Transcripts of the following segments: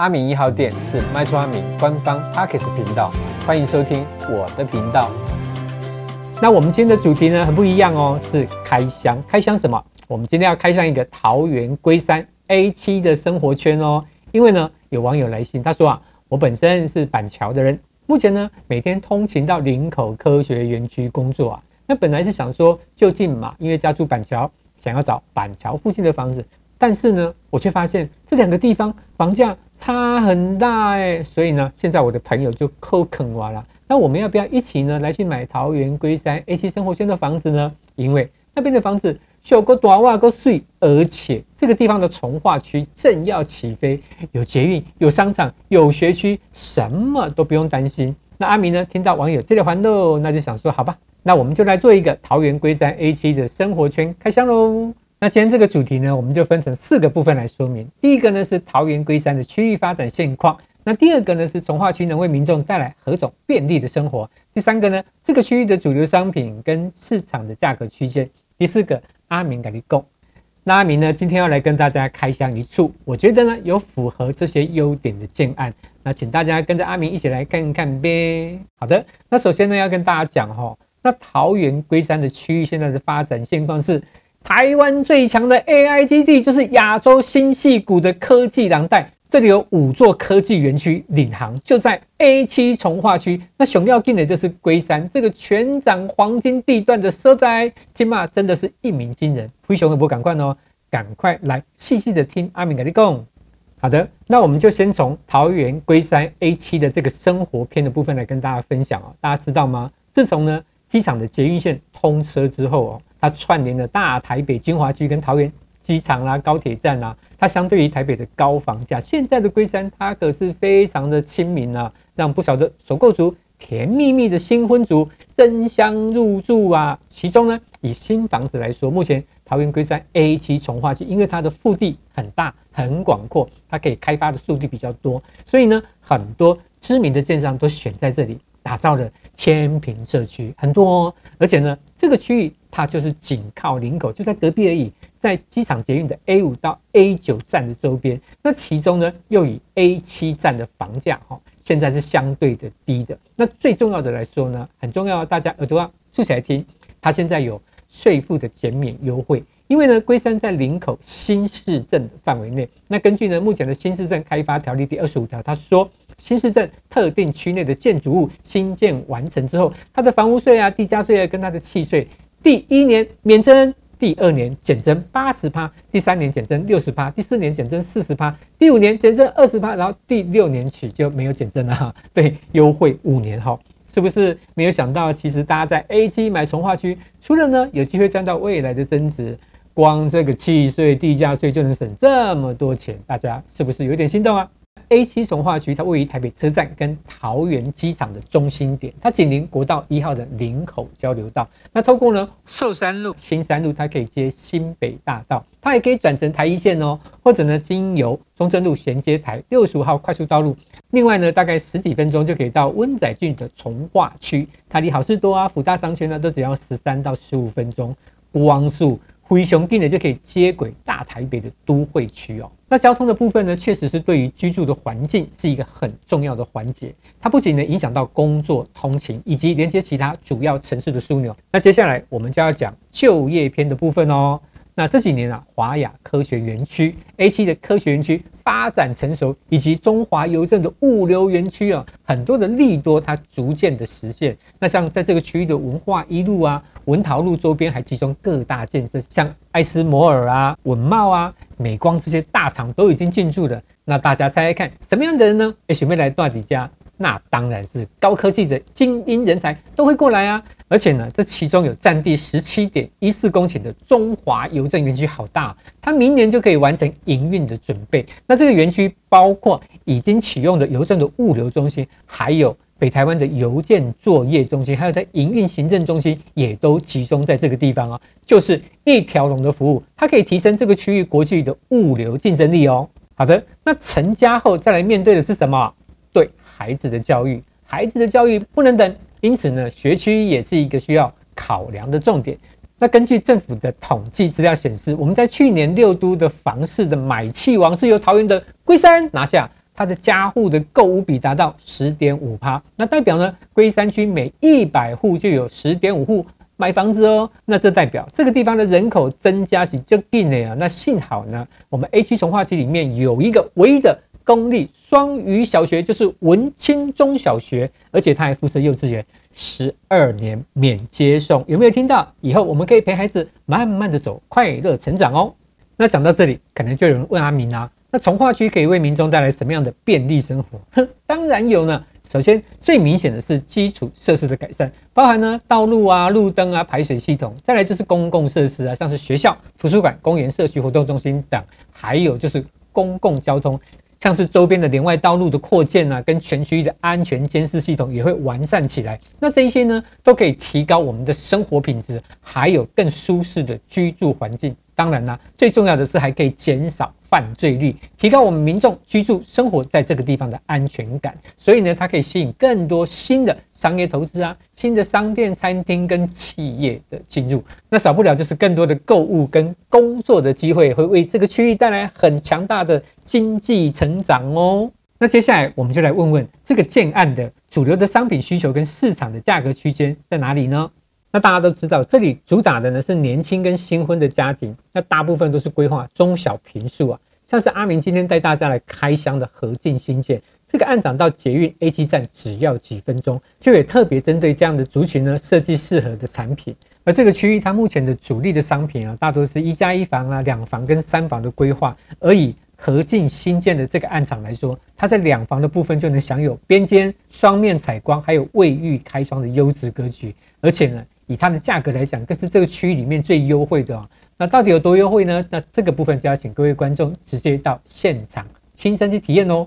阿明一号店是卖厝阿明官方 Podcast 频道，欢迎收听我的频道。那我们今天的主题呢，很不一样哦，是开箱。开箱什么？我们今天要开箱一个桃园龟山 A7 的生活圈哦。因为呢，有网友来信，他说啊，我本身是板桥的人，目前呢每天通勤到林口科学园区工作啊。那本来是想说就近嘛，因为家住板桥，想要找板桥附近的房子。但是呢，我却发现这两个地方房价差很大哎，所以呢，现在我的朋友就扣肯完了。那我们要不要一起呢来去买桃园龟山 A7 生活圈的房子呢？因为那边的房子小个短袜个碎，而且这个地方的重划区正要起飞，有捷运、有商场、有学区，什么都不用担心。那阿明呢，听到网友这条环路，那就想说，好吧。那我们就来做一个桃园龟山 A7 的生活圈开箱喽。那今天这个主题呢，我们就分成四个部分来说明。第一个呢是桃园龟山的区域发展现况。那第二个呢是从化区能为民众带来何种便利的生活。第三个呢，这个区域的主流商品跟市场的价格区间。第四个，阿明跟你讲。那阿明呢，今天要来跟大家开箱一处，我觉得呢有符合这些优点的建案。那请大家跟着阿明一起来看看呗。好的，那首先呢要跟大家讲哈。那桃园龟山的区域现在的发展现况是，台湾最强的 AI 基地就是亚洲新矽谷的科技廊带，这里有五座科技园区领航，就在 A7 重划区。那熊要进的就是龟山这个全掌黄金地段的所在，起码真的是一鸣惊人。灰熊会不赶快哦？赶快来细细的听阿明跟你讲。好的，那我们就先从桃园龟山 A7 的这个生活篇的部分来跟大家分享哦。大家知道吗？自从呢。机场的捷运线通车之后哦，它串联了大台北金华区跟桃园机场啦、高铁站啦，它相对于台北的高房价，现在的龟山它可是非常的亲民啊，让不少的首购族、甜蜜蜜的新婚族争相入住啊。其中呢，以新房子来说，目前桃园龟山 A7 重化区，因为它的腹地很大、很广阔，它可以开发的速地比较多，所以呢，很多知名的建商都选在这里。打造了千坪社区很多哦，而且呢，这个区域它就是紧靠林口，就在隔壁而已，在机场捷运的 A 五到 A 九站的周边。那其中呢，又以 A 七站的房价哈，现在是相对的低的。那最重要的来说呢，很重要，大家耳朵要竖起来听，它现在有税负的减免优惠。因为呢，龟山在林口新市镇的范围内。那根据呢，目前的新市镇开发条例第二十五条，他说，新市镇特定区内的建筑物新建完成之后，它的房屋税啊、地价税啊，跟它的契税，第一年免征，第二年减征八十趴，第三年减征六十趴，第四年减征四十趴，第五年减征二十趴，然后第六年起就没有减征了哈。对，优惠五年哈。是不是没有想到？其实大家在 A7 买从化区，除了呢有机会赚到未来的增值。光这个契税、地价税就能省这么多钱，大家是不是有点心动啊？A7 重划区它位于台北车站跟桃园机场的中心点，它紧邻国道一号的林口交流道。那透过呢寿山路、青山路，它可以接新北大道，它也可以转成台一线哦，或者呢经由中正路衔接台六十五号快速道路。另外呢，大概十几分钟就可以到温仔郡的从化区，它离好事多啊、福大商圈呢都只要十三到十五分钟，光速。灰熊定的就可以接轨大台北的都会区哦。那交通的部分呢，确实是对于居住的环境是一个很重要的环节。它不仅能影响到工作、通勤以及连接其他主要城市的枢纽。那接下来我们就要讲就业篇的部分哦。那这几年啊，华亚科学园区 A7 的科学园区发展成熟，以及中华邮政的物流园区啊，很多的利多它逐渐的实现。那像在这个区域的文化一路啊。文陶路周边还集中各大建设，像艾斯摩尔啊、稳茂啊、美光这些大厂都已经进驻了。那大家猜猜看，什么样的人呢？哎，准备来大底家，那当然是高科技的精英人才都会过来啊！而且呢，这其中有占地十七点一四公顷的中华邮政园区，好大，它明年就可以完成营运的准备。那这个园区包括已经启用的邮政的物流中心，还有。北台湾的邮件作业中心，还有在营运行政中心，也都集中在这个地方啊，就是一条龙的服务，它可以提升这个区域国际的物流竞争力哦。好的，那成家后再来面对的是什么？对孩子的教育，孩子的教育不能等，因此呢，学区也是一个需要考量的重点。那根据政府的统计资料显示，我们在去年六都的房市的买气王是由桃园的龟山拿下。它的加户的购物比达到十点五趴，那代表呢，龟山区每一百户就有十点五户买房子哦。那这代表这个地方的人口增加是就定了呀。那幸好呢，我们 A 区从化区里面有一个唯一的公立双语小学，就是文清中小学，而且它还附设幼稚园，十二年免接送。有没有听到？以后我们可以陪孩子慢慢的走，快乐成长哦。那讲到这里，可能就有人问阿明啊。那重划区可以为民众带来什么样的便利生活？哼，当然有呢。首先，最明显的是基础设施的改善，包含呢道路啊、路灯啊、排水系统。再来就是公共设施啊，像是学校、图书馆、公园、社区活动中心等。还有就是公共交通，像是周边的连外道路的扩建啊，跟全区域的安全监视系统也会完善起来。那这一些呢，都可以提高我们的生活品质，还有更舒适的居住环境。当然啦，最重要的是还可以减少犯罪率，提高我们民众居住生活在这个地方的安全感。所以呢，它可以吸引更多新的商业投资啊，新的商店、餐厅跟企业的进入。那少不了就是更多的购物跟工作的机会，会为这个区域带来很强大的经济成长哦。那接下来我们就来问问这个建案的主流的商品需求跟市场的价格区间在哪里呢？那大家都知道，这里主打的呢是年轻跟新婚的家庭，那大部分都是规划中小平数啊，像是阿明今天带大家来开箱的合进新建，这个案长到捷运 A 七站只要几分钟，就也特别针对这样的族群呢设计适合的产品。而这个区域它目前的主力的商品啊，大多是一加一房啊、两房跟三房的规划，而以合进新建的这个案场来说，它在两房的部分就能享有边间双面采光，还有卫浴开窗的优质格局，而且呢。以它的价格来讲，更是这个区域里面最优惠的哦。那到底有多优惠呢？那这个部分就要请各位观众直接到现场亲身去体验哦。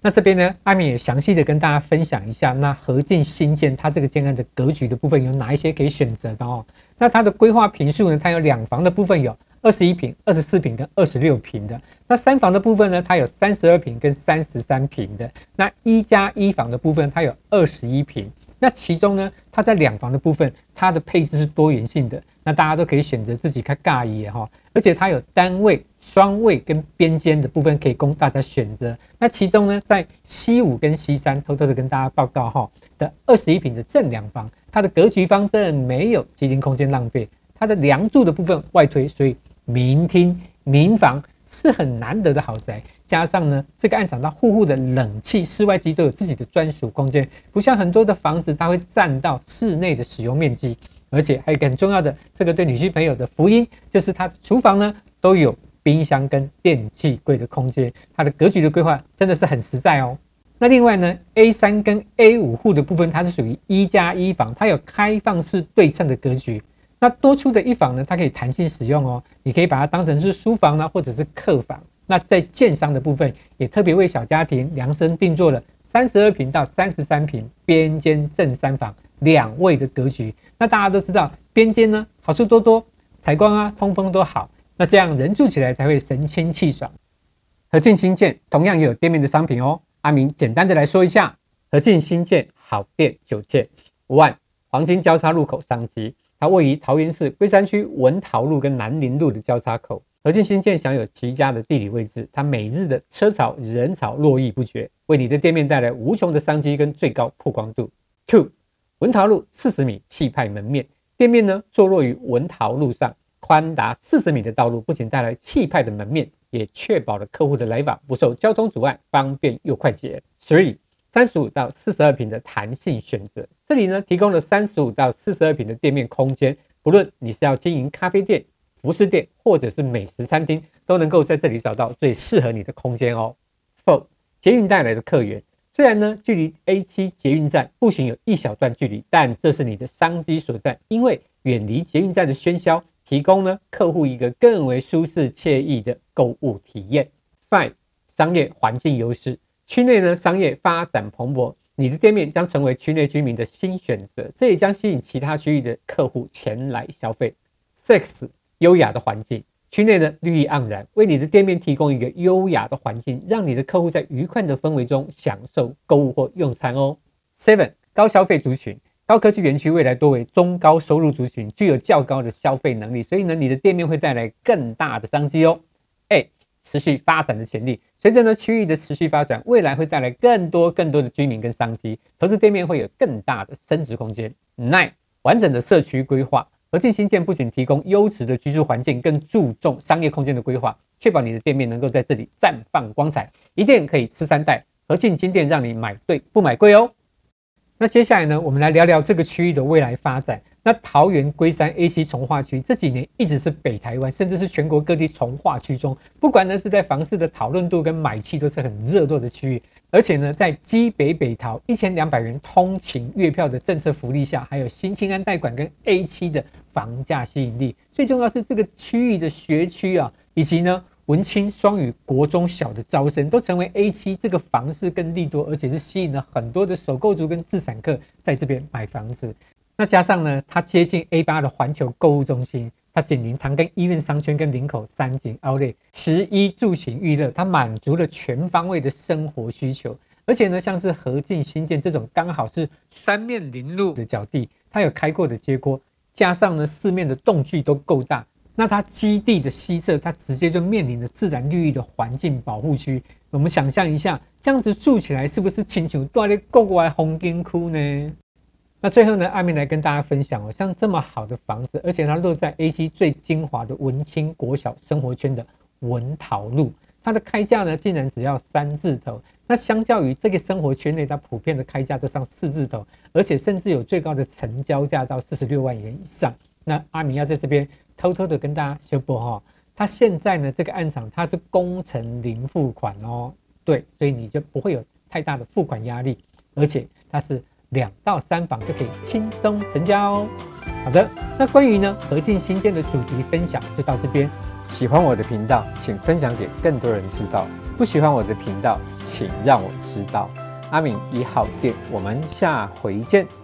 那这边呢，阿明也详细的跟大家分享一下，那合进新建它这个建案的格局的部分有哪一些可以选择的哦。那它的规划坪数呢，它有两房的部分有二十一坪、二十四坪跟二十六坪的。那三房的部分呢，它有三十二坪跟三十三坪的。那一加一房的部分，它有二十一坪。那其中呢，它在两房的部分，它的配置是多元性的，那大家都可以选择自己看尬意哈，而且它有单卫、双卫跟边间的部分可以供大家选择。那其中呢，在西五跟西三，偷偷的跟大家报告哈的二十一坪的正两房，它的格局方正，没有机灵空间浪费，它的梁柱的部分外推，所以明厅明房。是很难得的豪宅，加上呢，这个案场它户户的冷气、室外机都有自己的专属空间，不像很多的房子，它会占到室内的使用面积。而且还有一个很重要的，这个对女性朋友的福音，就是它厨房呢都有冰箱跟电器柜的空间，它的格局的规划真的是很实在哦。那另外呢，A 三跟 A 五户的部分，它是属于一加一房，它有开放式对称的格局。那多出的一房呢，它可以弹性使用哦。你可以把它当成是书房呢，或者是客房。那在建商的部分，也特别为小家庭量身定做了三十二平到三十三平边间正三房两卫的格局。那大家都知道，边间呢好处多多，采光啊、通风都好。那这样人住起来才会神清气爽。合进新建同样也有店面的商品哦。阿明简单的来说一下，合进新建好店九件，One 黄金交叉路口商机。它位于桃园市龟山区文桃路跟南宁路的交叉口，合进新建享有极佳的地理位置，它每日的车潮人潮络绎不绝，为你的店面带来无穷的商机跟最高曝光度。Two，文桃路四十米气派门面，店面呢坐落于文桃路上，宽达四十米的道路不仅带来气派的门面，也确保了客户的来访不受交通阻碍，方便又快捷。Three。三十五到四十二坪的弹性选择，这里呢提供了三十五到四十二坪的店面空间，不论你是要经营咖啡店、服饰店或者是美食餐厅，都能够在这里找到最适合你的空间哦。Four，捷运带来的客源，虽然呢距离 A 七捷运站步行有一小段距离，但这是你的商机所在，因为远离捷运站的喧嚣，提供呢客户一个更为舒适惬意的购物体验。Five，商业环境优势。区内呢，商业发展蓬勃，你的店面将成为区内居民的新选择，这也将吸引其他区域的客户前来消费。Six，优雅的环境，区内呢绿意盎然，为你的店面提供一个优雅的环境，让你的客户在愉快的氛围中享受购物或用餐哦。Seven，高消费族群，高科技园区未来多为中高收入族群，具有较高的消费能力，所以呢，你的店面会带来更大的商机哦。哎持续发展的潜力。随着呢区域的持续发展，未来会带来更多更多的居民跟商机，投资店面会有更大的升值空间。Nine 完整的社区规划，和进新建不仅提供优质的居住环境，更注重商业空间的规划，确保你的店面能够在这里绽放光彩。一店可以吃三代，和进金店让你买对不买贵哦。那接下来呢，我们来聊聊这个区域的未来发展。那桃园龟山 A7 重划区这几年一直是北台湾，甚至是全国各地重划区中，不管呢是在房市的讨论度跟买气都是很热络的区域。而且呢，在基北北桃一千两百元通勤月票的政策福利下，还有新青安贷款跟 A 区的房价吸引力，最重要是这个区域的学区啊，以及呢文青双语国中小的招生，都成为 A 区这个房市更利多，而且是吸引了很多的首购族跟自产客在这边买房子。那加上呢，它接近 A 八的环球购物中心，它紧邻长庚医院商圈跟林口三井奥莱，食衣住行娱乐，它满足了全方位的生活需求。而且呢，像是合进新建这种刚好是三面临路的角地，它有开阔的街廓，加上呢四面的洞距都够大，那它基地的西侧，它直接就面临着自然绿意的环境保护区。我们想象一下，这样子住起来是不是亲像住在国外风景区呢？那最后呢，阿明来跟大家分享哦，像这么好的房子，而且它落在 A7 最精华的文青国小生活圈的文桃路，它的开价呢竟然只要三字头。那相较于这个生活圈内，它普遍的开价都上四字头，而且甚至有最高的成交价到四十六万元以上。那阿明要在这边偷偷的跟大家宣布哈，它现在呢这个案场它是工程零付款哦，对，所以你就不会有太大的付款压力，而且它是。两到三房就可以轻松成交哦。好的，那关于呢合进新建的主题分享就到这边。喜欢我的频道，请分享给更多人知道；不喜欢我的频道，请让我知道。阿敏一号店，我们下回见。